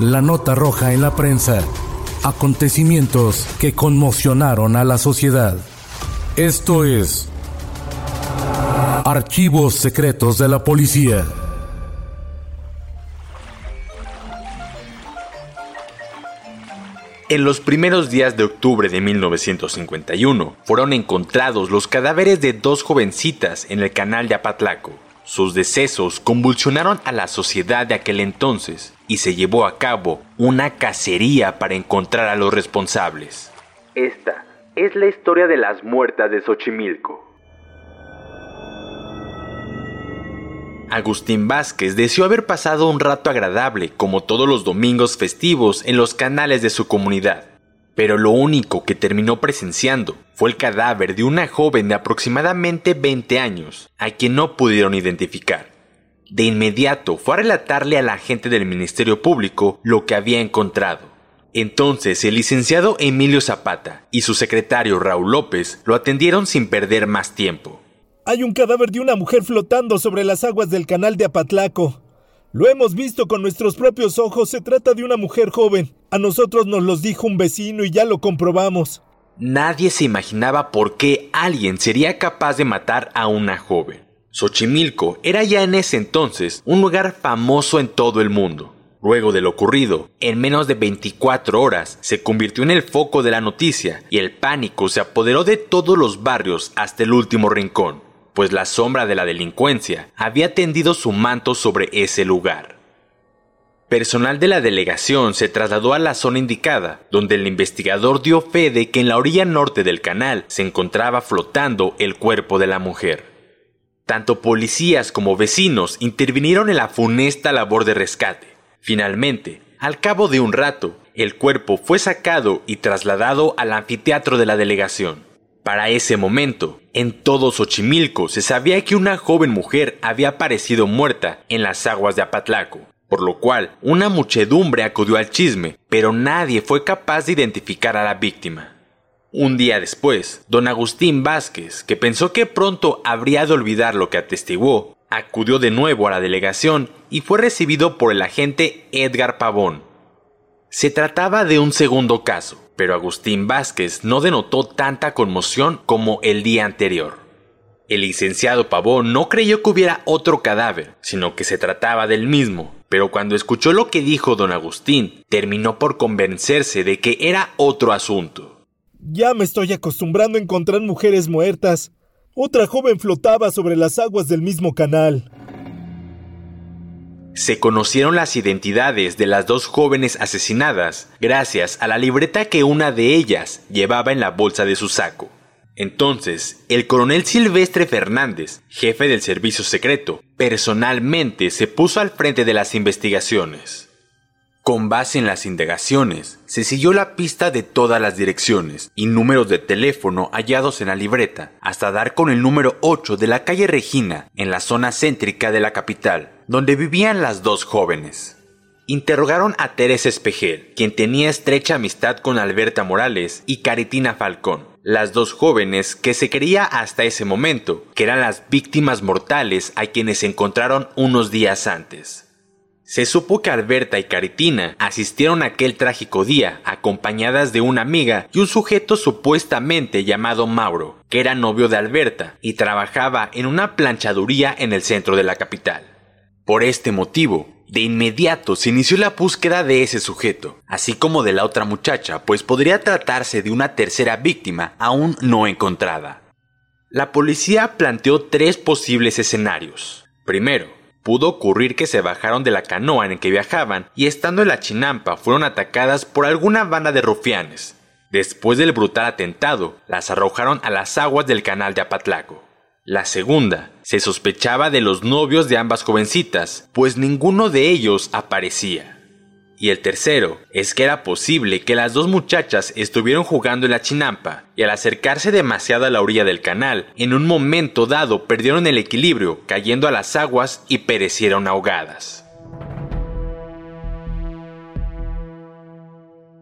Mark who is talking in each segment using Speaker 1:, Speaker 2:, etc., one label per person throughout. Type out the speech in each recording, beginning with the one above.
Speaker 1: La nota roja en la prensa. Acontecimientos que conmocionaron a la sociedad. Esto es Archivos Secretos de la Policía.
Speaker 2: En los primeros días de octubre de 1951 fueron encontrados los cadáveres de dos jovencitas en el canal de Apatlaco. Sus decesos convulsionaron a la sociedad de aquel entonces y se llevó a cabo una cacería para encontrar a los responsables. Esta es la historia de las muertas de Xochimilco. Agustín Vázquez deseó haber pasado un rato agradable como todos los domingos festivos en los canales de su comunidad, pero lo único que terminó presenciando fue el cadáver de una joven de aproximadamente 20 años, a quien no pudieron identificar. De inmediato fue a relatarle a la agente del Ministerio Público lo que había encontrado. Entonces el licenciado Emilio Zapata y su secretario Raúl López lo atendieron sin perder más tiempo.
Speaker 3: Hay un cadáver de una mujer flotando sobre las aguas del canal de Apatlaco. Lo hemos visto con nuestros propios ojos. Se trata de una mujer joven. A nosotros nos los dijo un vecino y ya lo comprobamos.
Speaker 2: Nadie se imaginaba por qué alguien sería capaz de matar a una joven. Xochimilco era ya en ese entonces un lugar famoso en todo el mundo. Luego de lo ocurrido, en menos de 24 horas se convirtió en el foco de la noticia y el pánico se apoderó de todos los barrios hasta el último rincón pues la sombra de la delincuencia había tendido su manto sobre ese lugar. Personal de la delegación se trasladó a la zona indicada, donde el investigador dio fe de que en la orilla norte del canal se encontraba flotando el cuerpo de la mujer. Tanto policías como vecinos intervinieron en la funesta labor de rescate. Finalmente, al cabo de un rato, el cuerpo fue sacado y trasladado al anfiteatro de la delegación. Para ese momento, en todo Xochimilco se sabía que una joven mujer había aparecido muerta en las aguas de Apatlaco, por lo cual una muchedumbre acudió al chisme, pero nadie fue capaz de identificar a la víctima. Un día después, don Agustín Vázquez, que pensó que pronto habría de olvidar lo que atestiguó, acudió de nuevo a la delegación y fue recibido por el agente Edgar Pavón. Se trataba de un segundo caso, pero Agustín Vázquez no denotó tanta conmoción como el día anterior. El licenciado Pavón no creyó que hubiera otro cadáver, sino que se trataba del mismo, pero cuando escuchó lo que dijo don Agustín, terminó por convencerse de que era otro asunto.
Speaker 3: Ya me estoy acostumbrando a encontrar mujeres muertas. Otra joven flotaba sobre las aguas del mismo canal.
Speaker 2: Se conocieron las identidades de las dos jóvenes asesinadas gracias a la libreta que una de ellas llevaba en la bolsa de su saco. Entonces, el coronel Silvestre Fernández, jefe del servicio secreto, personalmente se puso al frente de las investigaciones. Con base en las indagaciones, se siguió la pista de todas las direcciones y números de teléfono hallados en la libreta, hasta dar con el número 8 de la calle Regina, en la zona céntrica de la capital, donde vivían las dos jóvenes. Interrogaron a Teresa Espejel, quien tenía estrecha amistad con Alberta Morales y Caritina Falcón, las dos jóvenes que se creía hasta ese momento que eran las víctimas mortales a quienes se encontraron unos días antes. Se supo que Alberta y Caritina asistieron aquel trágico día acompañadas de una amiga y un sujeto supuestamente llamado Mauro, que era novio de Alberta y trabajaba en una planchaduría en el centro de la capital. Por este motivo, de inmediato se inició la búsqueda de ese sujeto, así como de la otra muchacha, pues podría tratarse de una tercera víctima aún no encontrada. La policía planteó tres posibles escenarios. Primero, pudo ocurrir que se bajaron de la canoa en que viajaban y estando en la chinampa fueron atacadas por alguna banda de rufianes. Después del brutal atentado, las arrojaron a las aguas del canal de Apatlaco. La segunda, se sospechaba de los novios de ambas jovencitas, pues ninguno de ellos aparecía. Y el tercero es que era posible que las dos muchachas estuvieron jugando en la chinampa y al acercarse demasiado a la orilla del canal, en un momento dado perdieron el equilibrio, cayendo a las aguas y perecieron ahogadas.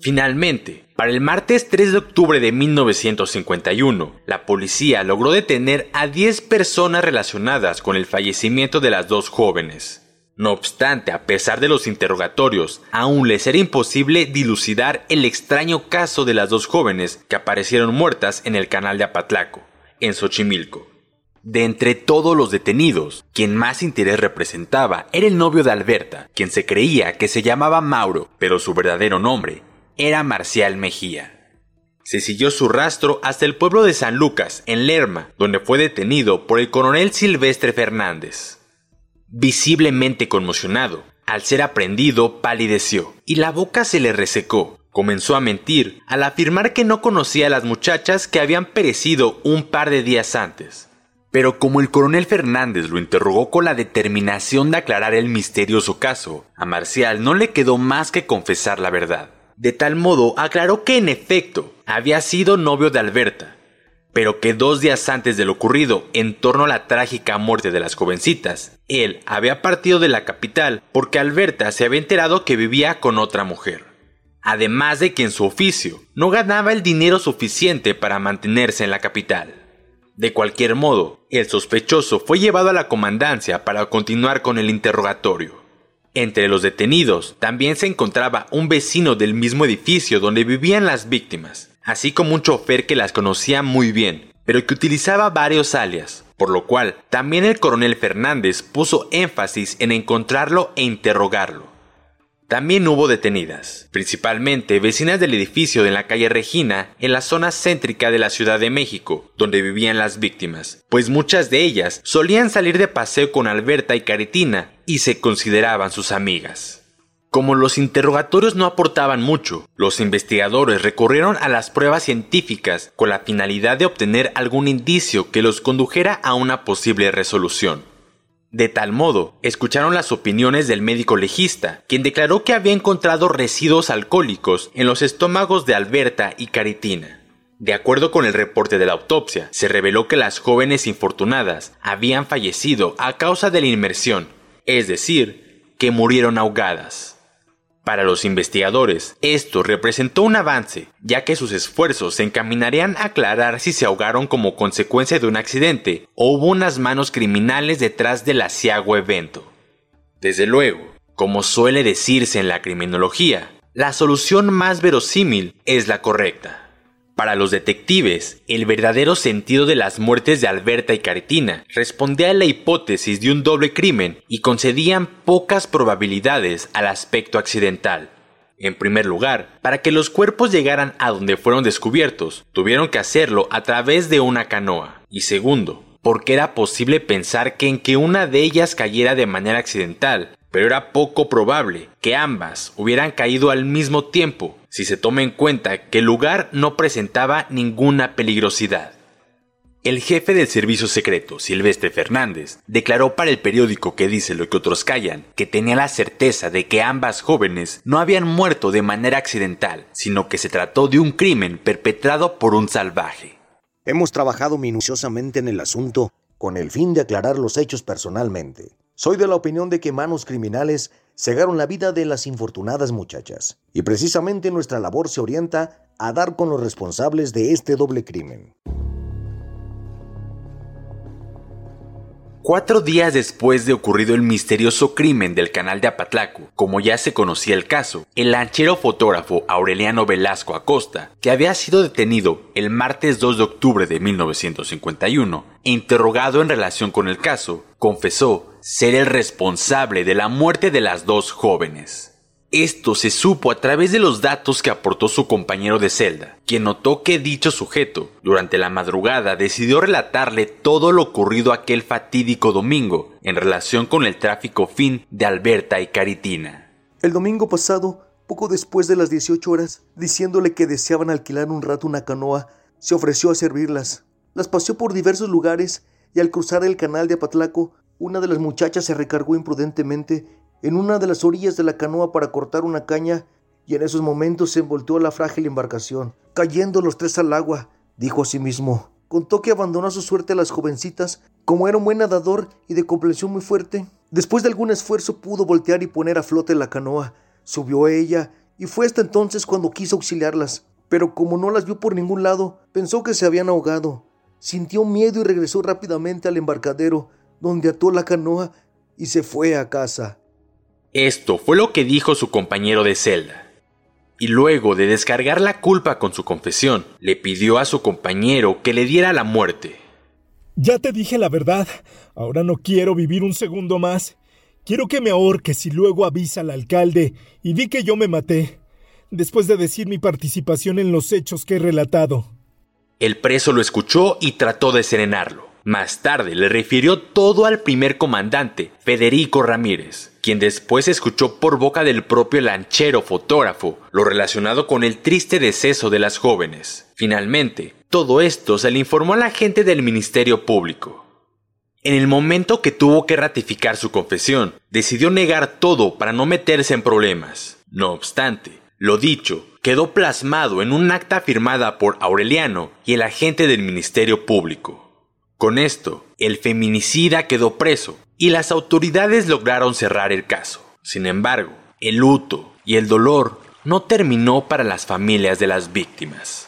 Speaker 2: Finalmente, para el martes 3 de octubre de 1951, la policía logró detener a 10 personas relacionadas con el fallecimiento de las dos jóvenes. No obstante, a pesar de los interrogatorios, aún les era imposible dilucidar el extraño caso de las dos jóvenes que aparecieron muertas en el canal de Apatlaco, en Xochimilco. De entre todos los detenidos, quien más interés representaba era el novio de Alberta, quien se creía que se llamaba Mauro, pero su verdadero nombre era Marcial Mejía. Se siguió su rastro hasta el pueblo de San Lucas, en Lerma, donde fue detenido por el coronel Silvestre Fernández. Visiblemente conmocionado, al ser aprendido palideció y la boca se le resecó. Comenzó a mentir al afirmar que no conocía a las muchachas que habían perecido un par de días antes. Pero como el coronel Fernández lo interrogó con la determinación de aclarar el misterioso caso, a Marcial no le quedó más que confesar la verdad. De tal modo aclaró que en efecto había sido novio de Alberta, pero que dos días antes de lo ocurrido en torno a la trágica muerte de las jovencitas, él había partido de la capital porque Alberta se había enterado que vivía con otra mujer. Además de que en su oficio no ganaba el dinero suficiente para mantenerse en la capital. De cualquier modo, el sospechoso fue llevado a la comandancia para continuar con el interrogatorio. Entre los detenidos también se encontraba un vecino del mismo edificio donde vivían las víctimas, así como un chofer que las conocía muy bien, pero que utilizaba varios alias, por lo cual también el coronel Fernández puso énfasis en encontrarlo e interrogarlo. También hubo detenidas, principalmente vecinas del edificio de la calle Regina, en la zona céntrica de la Ciudad de México, donde vivían las víctimas, pues muchas de ellas solían salir de paseo con Alberta y Caritina y se consideraban sus amigas. Como los interrogatorios no aportaban mucho, los investigadores recurrieron a las pruebas científicas con la finalidad de obtener algún indicio que los condujera a una posible resolución. De tal modo, escucharon las opiniones del médico legista, quien declaró que había encontrado residuos alcohólicos en los estómagos de Alberta y Caritina. De acuerdo con el reporte de la autopsia, se reveló que las jóvenes infortunadas habían fallecido a causa de la inmersión, es decir, que murieron ahogadas. Para los investigadores, esto representó un avance, ya que sus esfuerzos se encaminarían a aclarar si se ahogaron como consecuencia de un accidente o hubo unas manos criminales detrás del asiago evento. Desde luego, como suele decirse en la criminología, la solución más verosímil es la correcta. Para los detectives, el verdadero sentido de las muertes de Alberta y Caritina respondía a la hipótesis de un doble crimen y concedían pocas probabilidades al aspecto accidental. En primer lugar, para que los cuerpos llegaran a donde fueron descubiertos, tuvieron que hacerlo a través de una canoa. Y segundo, porque era posible pensar que en que una de ellas cayera de manera accidental, pero era poco probable que ambas hubieran caído al mismo tiempo si se toma en cuenta que el lugar no presentaba ninguna peligrosidad. El jefe del servicio secreto, Silvestre Fernández, declaró para el periódico que dice lo que otros callan, que tenía la certeza de que ambas jóvenes no habían muerto de manera accidental, sino que se trató de un crimen perpetrado por un salvaje.
Speaker 4: Hemos trabajado minuciosamente en el asunto con el fin de aclarar los hechos personalmente. Soy de la opinión de que manos criminales cegaron la vida de las infortunadas muchachas, y precisamente nuestra labor se orienta a dar con los responsables de este doble crimen.
Speaker 2: Cuatro días después de ocurrido el misterioso crimen del canal de Apatlaco, como ya se conocía el caso, el lanchero fotógrafo Aureliano Velasco Acosta, que había sido detenido el martes 2 de octubre de 1951 e interrogado en relación con el caso, confesó ser el responsable de la muerte de las dos jóvenes. Esto se supo a través de los datos que aportó su compañero de celda, quien notó que dicho sujeto, durante la madrugada, decidió relatarle todo lo ocurrido aquel fatídico domingo en relación con el tráfico fin de Alberta y Caritina.
Speaker 4: El domingo pasado, poco después de las 18 horas, diciéndole que deseaban alquilar un rato una canoa, se ofreció a servirlas. Las paseó por diversos lugares y al cruzar el canal de Apatlaco, una de las muchachas se recargó imprudentemente en una de las orillas de la canoa para cortar una caña y en esos momentos se envolvió la frágil embarcación, cayendo los tres al agua, dijo a sí mismo. Contó que abandonó su suerte a las jovencitas, como era un buen nadador y de complexión muy fuerte. Después de algún esfuerzo pudo voltear y poner a flote la canoa. Subió a ella y fue hasta entonces cuando quiso auxiliarlas. Pero como no las vio por ningún lado, pensó que se habían ahogado. Sintió miedo y regresó rápidamente al embarcadero, donde ató la canoa y se fue a casa.
Speaker 2: Esto fue lo que dijo su compañero de celda. Y luego de descargar la culpa con su confesión, le pidió a su compañero que le diera la muerte.
Speaker 3: Ya te dije la verdad. Ahora no quiero vivir un segundo más. Quiero que me ahorques y luego avisa al alcalde y di que yo me maté, después de decir mi participación en los hechos que he relatado.
Speaker 2: El preso lo escuchó y trató de serenarlo. Más tarde le refirió todo al primer comandante, Federico Ramírez, quien después escuchó por boca del propio lanchero fotógrafo lo relacionado con el triste deceso de las jóvenes. Finalmente, todo esto se le informó a la del Ministerio Público. En el momento que tuvo que ratificar su confesión, decidió negar todo para no meterse en problemas. No obstante, lo dicho quedó plasmado en un acta firmada por Aureliano y el agente del Ministerio Público. Con esto, el feminicida quedó preso y las autoridades lograron cerrar el caso. Sin embargo, el luto y el dolor no terminó para las familias de las víctimas.